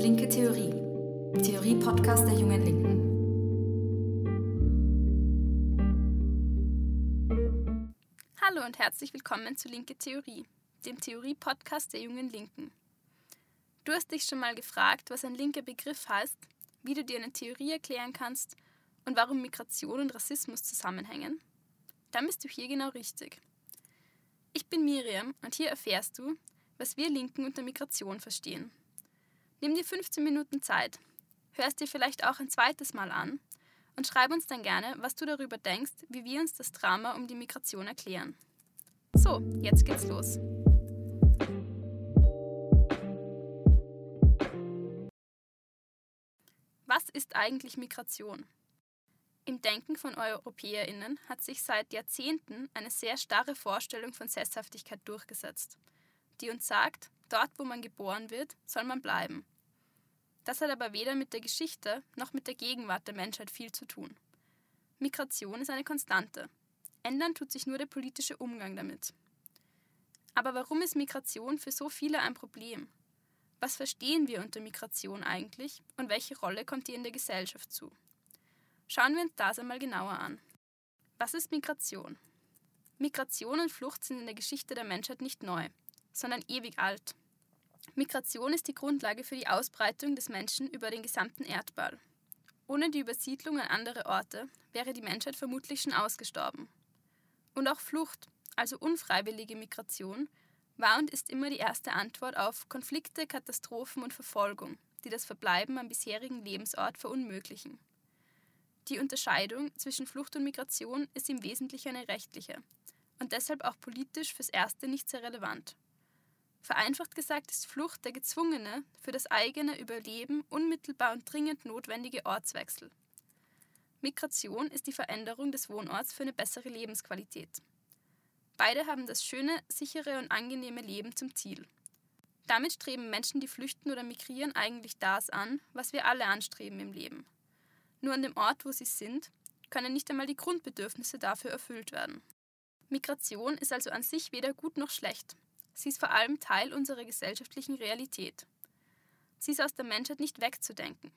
Linke Theorie. Theorie-Podcast der Jungen Linken. Hallo und herzlich willkommen zu Linke Theorie, dem Theorie-Podcast der Jungen Linken. Du hast dich schon mal gefragt, was ein linker Begriff heißt, wie du dir eine Theorie erklären kannst und warum Migration und Rassismus zusammenhängen? Dann bist du hier genau richtig. Ich bin Miriam und hier erfährst du, was wir Linken unter Migration verstehen. Nimm dir 15 Minuten Zeit, hörst dir vielleicht auch ein zweites Mal an und schreib uns dann gerne, was du darüber denkst, wie wir uns das Drama um die Migration erklären. So, jetzt geht's los. Was ist eigentlich Migration? Im Denken von EuropäerInnen hat sich seit Jahrzehnten eine sehr starre Vorstellung von Sesshaftigkeit durchgesetzt, die uns sagt, dort wo man geboren wird, soll man bleiben. Das hat aber weder mit der Geschichte noch mit der Gegenwart der Menschheit viel zu tun. Migration ist eine Konstante. Ändern tut sich nur der politische Umgang damit. Aber warum ist Migration für so viele ein Problem? Was verstehen wir unter Migration eigentlich und welche Rolle kommt ihr in der Gesellschaft zu? Schauen wir uns das einmal genauer an. Was ist Migration? Migration und Flucht sind in der Geschichte der Menschheit nicht neu, sondern ewig alt. Migration ist die Grundlage für die Ausbreitung des Menschen über den gesamten Erdball. Ohne die Übersiedlung an andere Orte wäre die Menschheit vermutlich schon ausgestorben. Und auch Flucht, also unfreiwillige Migration, war und ist immer die erste Antwort auf Konflikte, Katastrophen und Verfolgung, die das Verbleiben am bisherigen Lebensort verunmöglichen. Die Unterscheidung zwischen Flucht und Migration ist im Wesentlichen eine rechtliche und deshalb auch politisch fürs Erste nicht sehr relevant. Vereinfacht gesagt ist Flucht der gezwungene, für das eigene Überleben unmittelbar und dringend notwendige Ortswechsel. Migration ist die Veränderung des Wohnorts für eine bessere Lebensqualität. Beide haben das schöne, sichere und angenehme Leben zum Ziel. Damit streben Menschen, die flüchten oder migrieren, eigentlich das an, was wir alle anstreben im Leben. Nur an dem Ort, wo sie sind, können nicht einmal die Grundbedürfnisse dafür erfüllt werden. Migration ist also an sich weder gut noch schlecht. Sie ist vor allem Teil unserer gesellschaftlichen Realität. Sie ist aus der Menschheit nicht wegzudenken.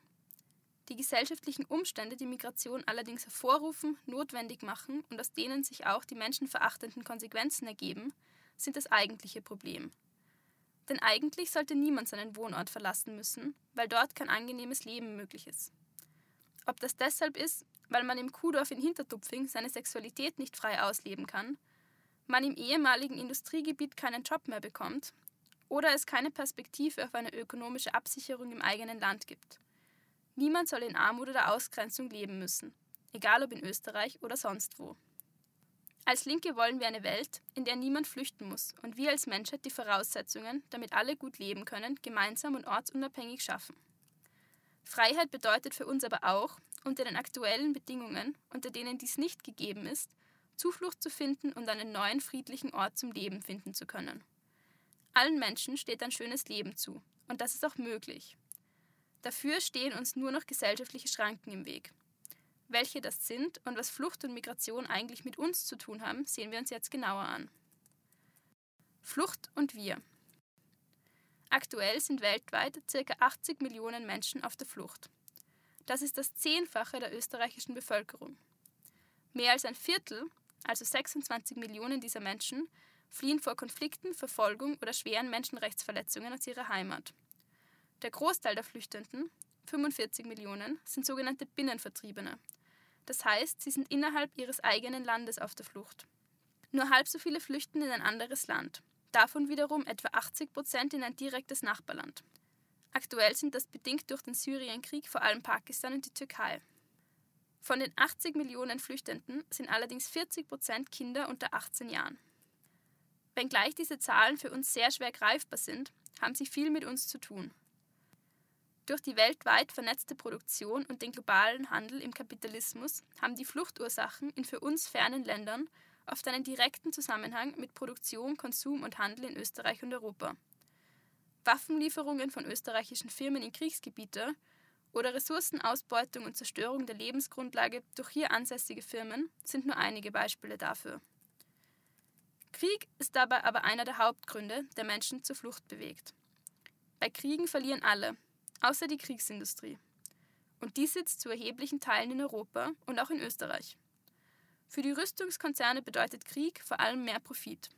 Die gesellschaftlichen Umstände, die Migration allerdings hervorrufen, notwendig machen und aus denen sich auch die menschenverachtenden Konsequenzen ergeben, sind das eigentliche Problem. Denn eigentlich sollte niemand seinen Wohnort verlassen müssen, weil dort kein angenehmes Leben möglich ist. Ob das deshalb ist, weil man im Kuhdorf in Hintertupfing seine Sexualität nicht frei ausleben kann, man im ehemaligen Industriegebiet keinen Job mehr bekommt oder es keine Perspektive auf eine ökonomische Absicherung im eigenen Land gibt. Niemand soll in Armut oder Ausgrenzung leben müssen, egal ob in Österreich oder sonst wo. Als Linke wollen wir eine Welt, in der niemand flüchten muss und wir als Menschheit die Voraussetzungen, damit alle gut leben können, gemeinsam und ortsunabhängig schaffen. Freiheit bedeutet für uns aber auch, unter den aktuellen Bedingungen, unter denen dies nicht gegeben ist, Zuflucht zu finden und einen neuen friedlichen Ort zum Leben finden zu können. Allen Menschen steht ein schönes Leben zu, und das ist auch möglich. Dafür stehen uns nur noch gesellschaftliche Schranken im Weg. Welche das sind und was Flucht und Migration eigentlich mit uns zu tun haben, sehen wir uns jetzt genauer an. Flucht und wir. Aktuell sind weltweit ca. 80 Millionen Menschen auf der Flucht. Das ist das Zehnfache der österreichischen Bevölkerung. Mehr als ein Viertel, also 26 Millionen dieser Menschen, fliehen vor Konflikten, Verfolgung oder schweren Menschenrechtsverletzungen aus ihrer Heimat. Der Großteil der Flüchtenden, 45 Millionen, sind sogenannte Binnenvertriebene. Das heißt, sie sind innerhalb ihres eigenen Landes auf der Flucht. Nur halb so viele flüchten in ein anderes Land, davon wiederum etwa 80 Prozent in ein direktes Nachbarland. Aktuell sind das bedingt durch den Syrienkrieg vor allem Pakistan und die Türkei. Von den 80 Millionen Flüchtenden sind allerdings 40 Prozent Kinder unter 18 Jahren. Wenngleich diese Zahlen für uns sehr schwer greifbar sind, haben sie viel mit uns zu tun. Durch die weltweit vernetzte Produktion und den globalen Handel im Kapitalismus haben die Fluchtursachen in für uns fernen Ländern oft einen direkten Zusammenhang mit Produktion, Konsum und Handel in Österreich und Europa. Waffenlieferungen von österreichischen Firmen in Kriegsgebiete oder Ressourcenausbeutung und Zerstörung der Lebensgrundlage durch hier ansässige Firmen sind nur einige Beispiele dafür. Krieg ist dabei aber einer der Hauptgründe, der Menschen zur Flucht bewegt. Bei Kriegen verlieren alle, außer die Kriegsindustrie. Und die sitzt zu erheblichen Teilen in Europa und auch in Österreich. Für die Rüstungskonzerne bedeutet Krieg vor allem mehr Profit.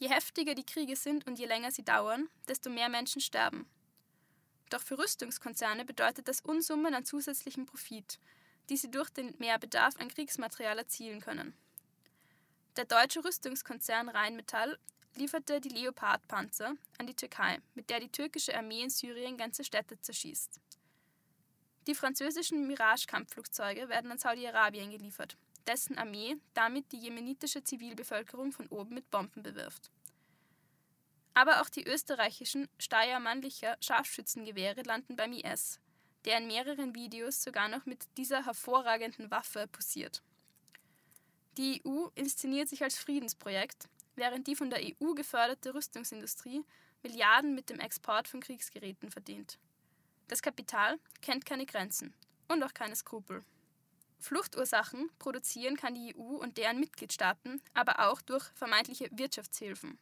Je heftiger die Kriege sind und je länger sie dauern, desto mehr Menschen sterben. Doch für Rüstungskonzerne bedeutet das Unsummen an zusätzlichem Profit, die sie durch den Mehrbedarf an Kriegsmaterial erzielen können. Der deutsche Rüstungskonzern Rheinmetall lieferte die Leopard-Panzer an die Türkei, mit der die türkische Armee in Syrien ganze Städte zerschießt. Die französischen Mirage-Kampfflugzeuge werden an Saudi-Arabien geliefert, dessen Armee damit die jemenitische Zivilbevölkerung von oben mit Bomben bewirft. Aber auch die österreichischen Steyr-Mannlicher Scharfschützengewehre landen beim IS, der in mehreren Videos sogar noch mit dieser hervorragenden Waffe posiert. Die EU inszeniert sich als Friedensprojekt, während die von der EU geförderte Rüstungsindustrie Milliarden mit dem Export von Kriegsgeräten verdient. Das Kapital kennt keine Grenzen und auch keine Skrupel. Fluchtursachen produzieren kann die EU und deren Mitgliedstaaten aber auch durch vermeintliche Wirtschaftshilfen.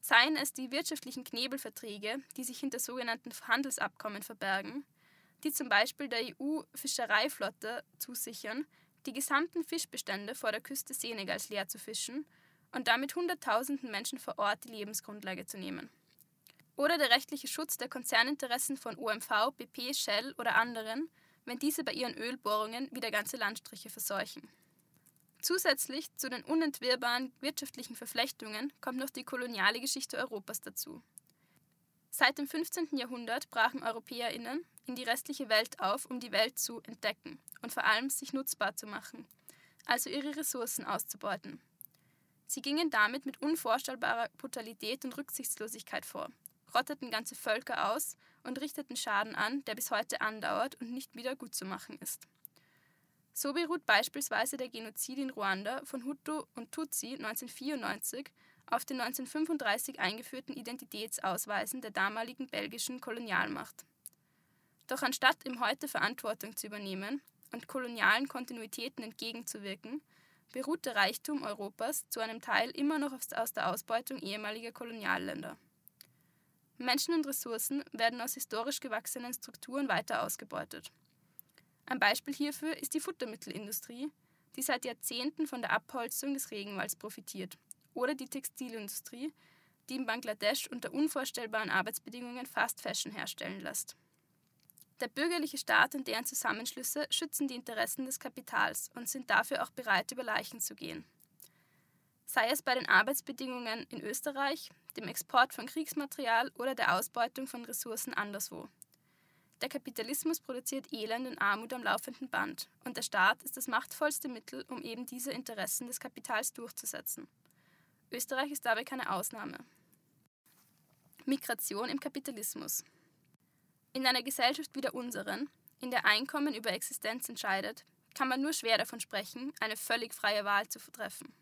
Seien es die wirtschaftlichen Knebelverträge, die sich hinter sogenannten Handelsabkommen verbergen, die zum Beispiel der EU-Fischereiflotte zusichern, die gesamten Fischbestände vor der Küste Senegals leer zu fischen und damit Hunderttausenden Menschen vor Ort die Lebensgrundlage zu nehmen. Oder der rechtliche Schutz der Konzerninteressen von OMV, BP, Shell oder anderen, wenn diese bei ihren Ölbohrungen wieder ganze Landstriche verseuchen. Zusätzlich zu den unentwirrbaren wirtschaftlichen Verflechtungen kommt noch die koloniale Geschichte Europas dazu. Seit dem 15. Jahrhundert brachen EuropäerInnen in die restliche Welt auf, um die Welt zu entdecken und vor allem sich nutzbar zu machen, also ihre Ressourcen auszubeuten. Sie gingen damit mit unvorstellbarer Brutalität und Rücksichtslosigkeit vor, rotteten ganze Völker aus und richteten Schaden an, der bis heute andauert und nicht wieder gutzumachen ist. So beruht beispielsweise der Genozid in Ruanda von Hutu und Tutsi 1994 auf den 1935 eingeführten Identitätsausweisen der damaligen belgischen Kolonialmacht. Doch anstatt im Heute Verantwortung zu übernehmen und kolonialen Kontinuitäten entgegenzuwirken, beruht der Reichtum Europas zu einem Teil immer noch aus der Ausbeutung ehemaliger Kolonialländer. Menschen und Ressourcen werden aus historisch gewachsenen Strukturen weiter ausgebeutet. Ein Beispiel hierfür ist die Futtermittelindustrie, die seit Jahrzehnten von der Abholzung des Regenwalds profitiert, oder die Textilindustrie, die in Bangladesch unter unvorstellbaren Arbeitsbedingungen Fast Fashion herstellen lässt. Der bürgerliche Staat und deren Zusammenschlüsse schützen die Interessen des Kapitals und sind dafür auch bereit, über Leichen zu gehen. Sei es bei den Arbeitsbedingungen in Österreich, dem Export von Kriegsmaterial oder der Ausbeutung von Ressourcen anderswo. Der Kapitalismus produziert Elend und Armut am laufenden Band und der Staat ist das machtvollste Mittel, um eben diese Interessen des Kapitals durchzusetzen. Österreich ist dabei keine Ausnahme. Migration im Kapitalismus. In einer Gesellschaft wie der unseren, in der Einkommen über Existenz entscheidet, kann man nur schwer davon sprechen, eine völlig freie Wahl zu treffen.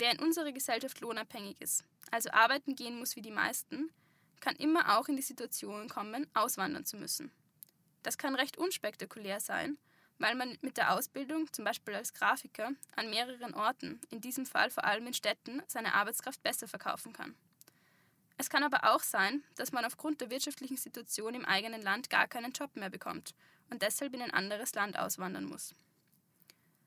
Wer in unserer Gesellschaft lohnabhängig ist, also arbeiten gehen muss wie die meisten, kann immer auch in die Situation kommen, auswandern zu müssen. Das kann recht unspektakulär sein, weil man mit der Ausbildung, zum Beispiel als Grafiker, an mehreren Orten, in diesem Fall vor allem in Städten, seine Arbeitskraft besser verkaufen kann. Es kann aber auch sein, dass man aufgrund der wirtschaftlichen Situation im eigenen Land gar keinen Job mehr bekommt und deshalb in ein anderes Land auswandern muss.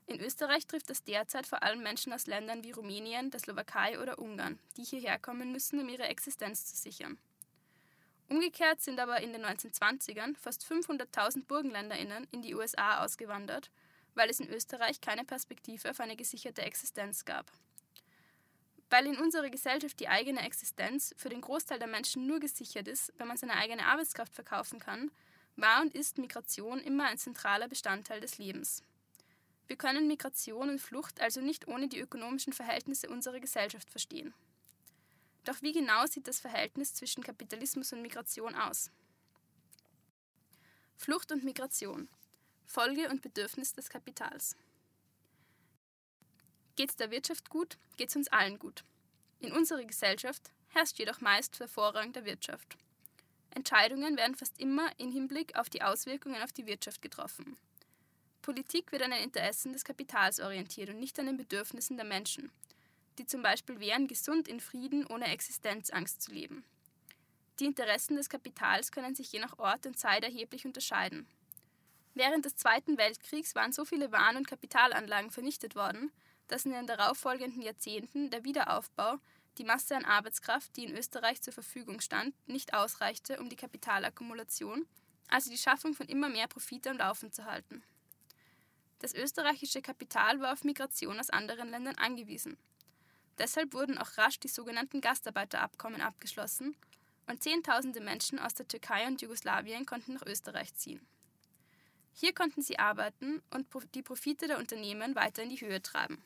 In Österreich trifft das derzeit vor allem Menschen aus Ländern wie Rumänien, der Slowakei oder Ungarn, die hierher kommen müssen, um ihre Existenz zu sichern. Umgekehrt sind aber in den 1920ern fast 500.000 BurgenländerInnen in die USA ausgewandert, weil es in Österreich keine Perspektive auf eine gesicherte Existenz gab. Weil in unserer Gesellschaft die eigene Existenz für den Großteil der Menschen nur gesichert ist, wenn man seine eigene Arbeitskraft verkaufen kann, war und ist Migration immer ein zentraler Bestandteil des Lebens. Wir können Migration und Flucht also nicht ohne die ökonomischen Verhältnisse unserer Gesellschaft verstehen. Doch wie genau sieht das Verhältnis zwischen Kapitalismus und Migration aus? Flucht und Migration. Folge und Bedürfnis des Kapitals. Geht es der Wirtschaft gut, geht es uns allen gut. In unserer Gesellschaft herrscht jedoch meist der Vorrang der Wirtschaft. Entscheidungen werden fast immer im Hinblick auf die Auswirkungen auf die Wirtschaft getroffen. Politik wird an den Interessen des Kapitals orientiert und nicht an den Bedürfnissen der Menschen. die zum Beispiel wehren, gesund in Frieden ohne Existenzangst zu leben. Die Interessen des Kapitals können sich je nach Ort und Zeit erheblich unterscheiden. Während des Zweiten Weltkriegs waren so viele Waren- und Kapitalanlagen vernichtet worden, dass in den darauffolgenden Jahrzehnten der Wiederaufbau die Masse an Arbeitskraft, die in Österreich zur Verfügung stand, nicht ausreichte, um die Kapitalakkumulation, also die Schaffung von immer mehr Profit am Laufen zu halten. Das österreichische Kapital war auf Migration aus anderen Ländern angewiesen. Deshalb wurden auch rasch die sogenannten Gastarbeiterabkommen abgeschlossen und Zehntausende Menschen aus der Türkei und Jugoslawien konnten nach Österreich ziehen. Hier konnten sie arbeiten und die Profite der Unternehmen weiter in die Höhe treiben.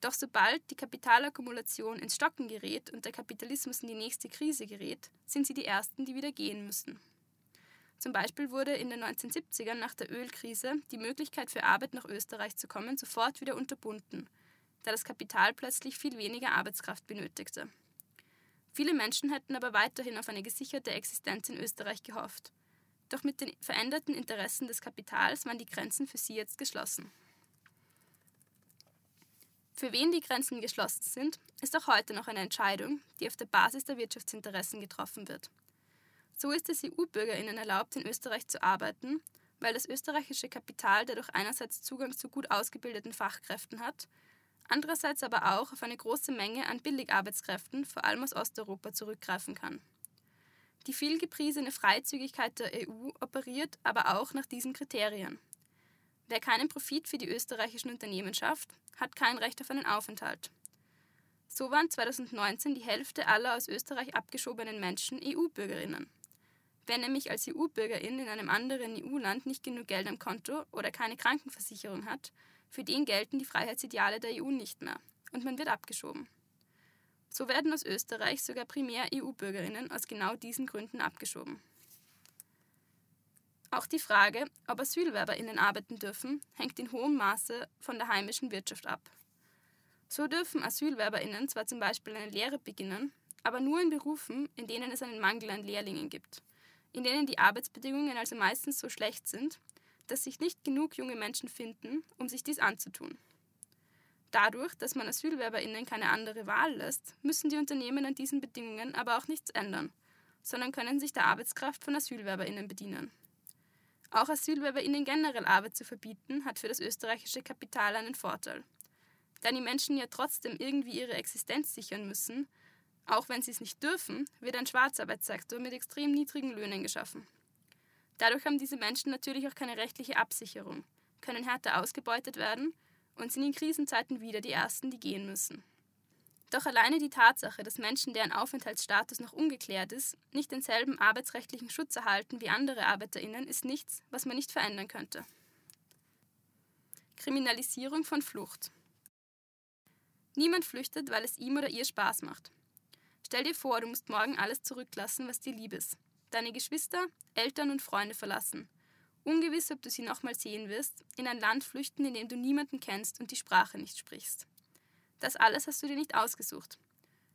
Doch sobald die Kapitalakkumulation ins Stocken gerät und der Kapitalismus in die nächste Krise gerät, sind sie die Ersten, die wieder gehen müssen. Zum Beispiel wurde in den 1970ern nach der Ölkrise die Möglichkeit für Arbeit nach Österreich zu kommen sofort wieder unterbunden, da das Kapital plötzlich viel weniger Arbeitskraft benötigte. Viele Menschen hätten aber weiterhin auf eine gesicherte Existenz in Österreich gehofft. Doch mit den veränderten Interessen des Kapitals waren die Grenzen für sie jetzt geschlossen. Für wen die Grenzen geschlossen sind, ist auch heute noch eine Entscheidung, die auf der Basis der Wirtschaftsinteressen getroffen wird. So ist es EU-Bürgerinnen erlaubt, in Österreich zu arbeiten, weil das österreichische Kapital dadurch einerseits Zugang zu gut ausgebildeten Fachkräften hat, andererseits aber auch auf eine große Menge an Billigarbeitskräften, vor allem aus Osteuropa, zurückgreifen kann. Die vielgepriesene Freizügigkeit der EU operiert aber auch nach diesen Kriterien. Wer keinen Profit für die österreichischen Unternehmen schafft, hat kein Recht auf einen Aufenthalt. So waren 2019 die Hälfte aller aus Österreich abgeschobenen Menschen EU-Bürgerinnen. Wer nämlich als EU-Bürgerin in einem anderen EU-Land nicht genug Geld am Konto oder keine Krankenversicherung hat, für den gelten die Freiheitsideale der EU nicht mehr und man wird abgeschoben. So werden aus Österreich sogar primär EU-Bürgerinnen aus genau diesen Gründen abgeschoben. Auch die Frage, ob AsylwerberInnen arbeiten dürfen, hängt in hohem Maße von der heimischen Wirtschaft ab. So dürfen AsylwerberInnen zwar zum Beispiel eine Lehre beginnen, aber nur in Berufen, in denen es einen Mangel an Lehrlingen gibt, in denen die Arbeitsbedingungen also meistens so schlecht sind, dass sich nicht genug junge Menschen finden, um sich dies anzutun. Dadurch, dass man AsylwerberInnen keine andere Wahl lässt, müssen die Unternehmen an diesen Bedingungen aber auch nichts ändern, sondern können sich der Arbeitskraft von AsylwerberInnen bedienen. Auch AsylwerberInnen generell Arbeit zu verbieten, hat für das österreichische Kapital einen Vorteil. Da die Menschen ja trotzdem irgendwie ihre Existenz sichern müssen, auch wenn sie es nicht dürfen, wird ein Schwarzarbeitssektor mit extrem niedrigen Löhnen geschaffen. Dadurch haben diese Menschen natürlich auch keine rechtliche Absicherung, können härter ausgebeutet werden und sind in Krisenzeiten wieder die Ersten, die gehen müssen. Doch alleine die Tatsache, dass Menschen, deren Aufenthaltsstatus noch ungeklärt ist, nicht denselben arbeitsrechtlichen Schutz erhalten wie andere Arbeiterinnen, ist nichts, was man nicht verändern könnte. Kriminalisierung von Flucht. Niemand flüchtet, weil es ihm oder ihr Spaß macht. Stell dir vor, du musst morgen alles zurücklassen, was dir lieb ist. Deine Geschwister, Eltern und Freunde verlassen. Ungewiss, ob du sie nochmal sehen wirst, in ein Land flüchten, in dem du niemanden kennst und die Sprache nicht sprichst. Das alles hast du dir nicht ausgesucht.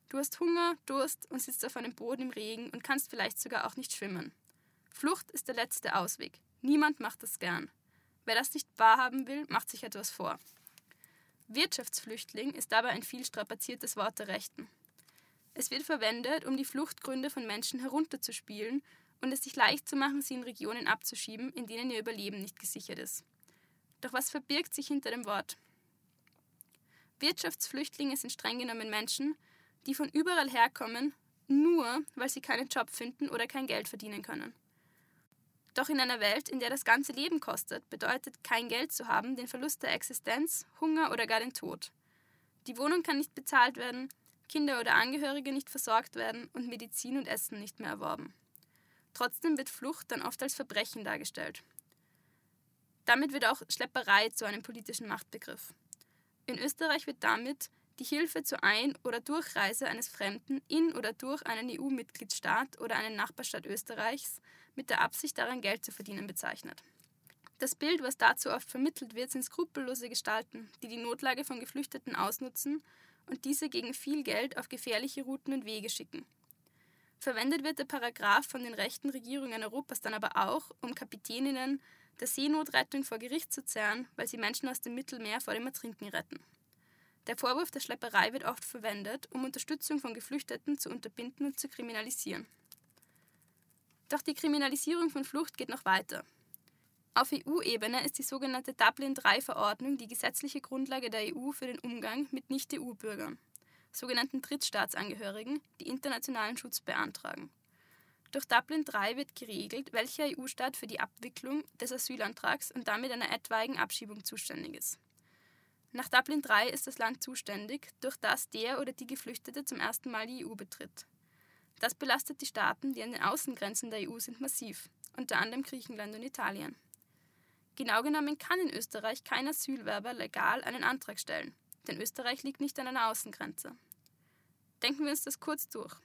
Du hast Hunger, Durst und sitzt auf einem Boden im Regen und kannst vielleicht sogar auch nicht schwimmen. Flucht ist der letzte Ausweg. Niemand macht das gern. Wer das nicht wahrhaben will, macht sich etwas vor. Wirtschaftsflüchtling ist dabei ein viel strapaziertes Wort der Rechten. Es wird verwendet, um die Fluchtgründe von Menschen herunterzuspielen und es sich leicht zu machen, sie in Regionen abzuschieben, in denen ihr Überleben nicht gesichert ist. Doch was verbirgt sich hinter dem Wort? Wirtschaftsflüchtlinge sind streng genommen Menschen, die von überall herkommen, nur weil sie keinen Job finden oder kein Geld verdienen können. Doch in einer Welt, in der das ganze Leben kostet, bedeutet kein Geld zu haben den Verlust der Existenz, Hunger oder gar den Tod. Die Wohnung kann nicht bezahlt werden, Kinder oder Angehörige nicht versorgt werden und Medizin und Essen nicht mehr erworben. Trotzdem wird Flucht dann oft als Verbrechen dargestellt. Damit wird auch Schlepperei zu einem politischen Machtbegriff. In Österreich wird damit die Hilfe zur Ein- oder Durchreise eines Fremden in oder durch einen EU-Mitgliedstaat oder einen Nachbarstaat Österreichs mit der Absicht daran Geld zu verdienen bezeichnet. Das Bild, was dazu oft vermittelt wird, sind skrupellose Gestalten, die die Notlage von Geflüchteten ausnutzen und diese gegen viel Geld auf gefährliche Routen und Wege schicken. Verwendet wird der Paragraph von den rechten Regierungen Europas dann aber auch, um Kapitäninnen der Seenotrettung vor Gericht zu zerren, weil sie Menschen aus dem Mittelmeer vor dem Ertrinken retten. Der Vorwurf der Schlepperei wird oft verwendet, um Unterstützung von Geflüchteten zu unterbinden und zu kriminalisieren. Doch die Kriminalisierung von Flucht geht noch weiter. Auf EU-Ebene ist die sogenannte Dublin-III-Verordnung die gesetzliche Grundlage der EU für den Umgang mit Nicht-EU-Bürgern, sogenannten Drittstaatsangehörigen, die internationalen Schutz beantragen. Durch Dublin III wird geregelt, welcher EU-Staat für die Abwicklung des Asylantrags und damit einer etwaigen Abschiebung zuständig ist. Nach Dublin III ist das Land zuständig, durch das der oder die Geflüchtete zum ersten Mal die EU betritt. Das belastet die Staaten, die an den Außengrenzen der EU sind, massiv, unter anderem Griechenland und Italien. Genau genommen kann in Österreich kein Asylwerber legal einen Antrag stellen, denn Österreich liegt nicht an einer Außengrenze. Denken wir uns das kurz durch.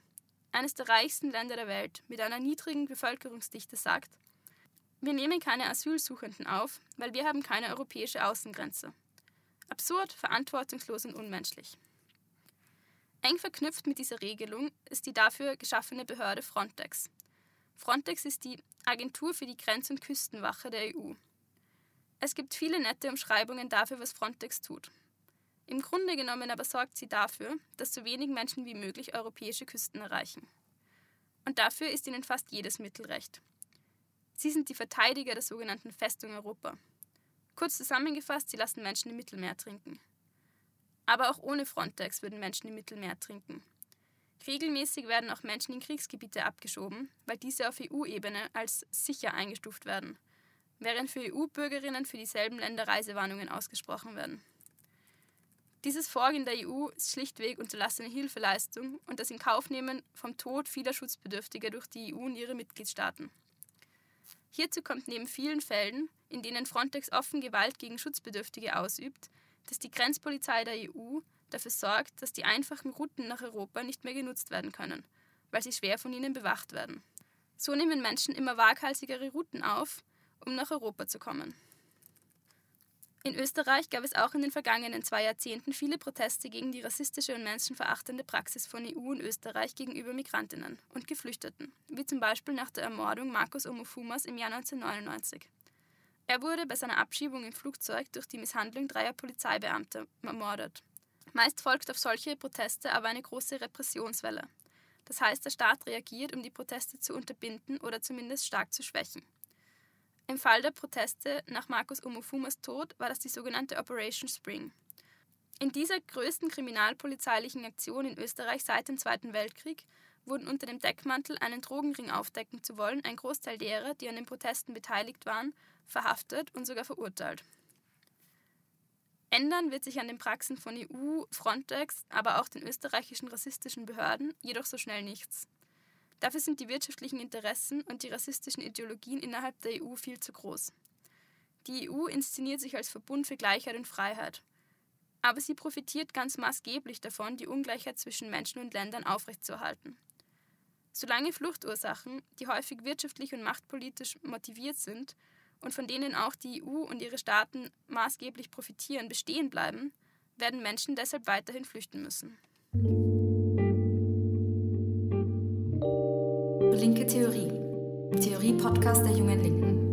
Eines der reichsten Länder der Welt mit einer niedrigen Bevölkerungsdichte sagt, wir nehmen keine Asylsuchenden auf, weil wir haben keine europäische Außengrenze. Absurd, verantwortungslos und unmenschlich. Eng verknüpft mit dieser Regelung ist die dafür geschaffene Behörde Frontex. Frontex ist die Agentur für die Grenz- und Küstenwache der EU. Es gibt viele nette Umschreibungen dafür, was Frontex tut. Im Grunde genommen aber sorgt sie dafür, dass so wenig Menschen wie möglich europäische Küsten erreichen. Und dafür ist ihnen fast jedes Mittel recht. Sie sind die Verteidiger der sogenannten Festung Europa. Kurz zusammengefasst, sie lassen Menschen im Mittelmeer trinken. Aber auch ohne Frontex würden Menschen im Mittelmeer trinken. Regelmäßig werden auch Menschen in Kriegsgebiete abgeschoben, weil diese auf EU-Ebene als sicher eingestuft werden – während für EU-Bürgerinnen für dieselben Länder Reisewarnungen ausgesprochen werden. Dieses Vorgehen der EU ist schlichtweg unterlassene Hilfeleistung und das Inkaufnehmen vom Tod vieler Schutzbedürftiger durch die EU und ihre Mitgliedstaaten. Hierzu kommt neben vielen Fällen, in denen Frontex offen Gewalt gegen Schutzbedürftige ausübt, dass die Grenzpolizei der EU dafür sorgt, dass die einfachen Routen nach Europa nicht mehr genutzt werden können, weil sie schwer von ihnen bewacht werden. So nehmen Menschen immer waghalsigere Routen auf, um nach Europa zu kommen. In Österreich gab es auch in den vergangenen zwei Jahrzehnten viele Proteste gegen die rassistische und menschenverachtende Praxis von EU und Österreich gegenüber Migrantinnen und Geflüchteten, wie zum Beispiel nach der Ermordung Markus Omofumas im Jahr 1999. Er wurde bei seiner Abschiebung im Flugzeug durch die Misshandlung dreier Polizeibeamter ermordet. Meist folgt auf solche Proteste aber eine große Repressionswelle. Das heißt, der Staat reagiert, um die Proteste zu unterbinden oder zumindest stark zu schwächen. Im Fall der Proteste nach Markus Omofumas Tod war das die sogenannte Operation Spring. In dieser größten kriminalpolizeilichen Aktion in Österreich seit dem Zweiten Weltkrieg wurden unter dem Deckmantel, einen Drogenring aufdecken zu wollen, ein Großteil derer, die an den Protesten beteiligt waren, verhaftet und sogar verurteilt. Ändern wird sich an den Praxen von EU, Frontex, aber auch den österreichischen rassistischen Behörden jedoch so schnell nichts. Dafür sind die wirtschaftlichen Interessen und die rassistischen Ideologien innerhalb der EU viel zu groß. Die EU inszeniert sich als Verbund für Gleichheit und Freiheit. Aber sie profitiert ganz maßgeblich davon, die Ungleichheit zwischen Menschen und Ländern aufrechtzuerhalten. Solange Fluchtursachen, die häufig wirtschaftlich und machtpolitisch motiviert sind und von denen auch die EU und ihre Staaten maßgeblich profitieren, bestehen bleiben, werden Menschen deshalb weiterhin flüchten müssen. Theorie-Podcast der Jungen Linken.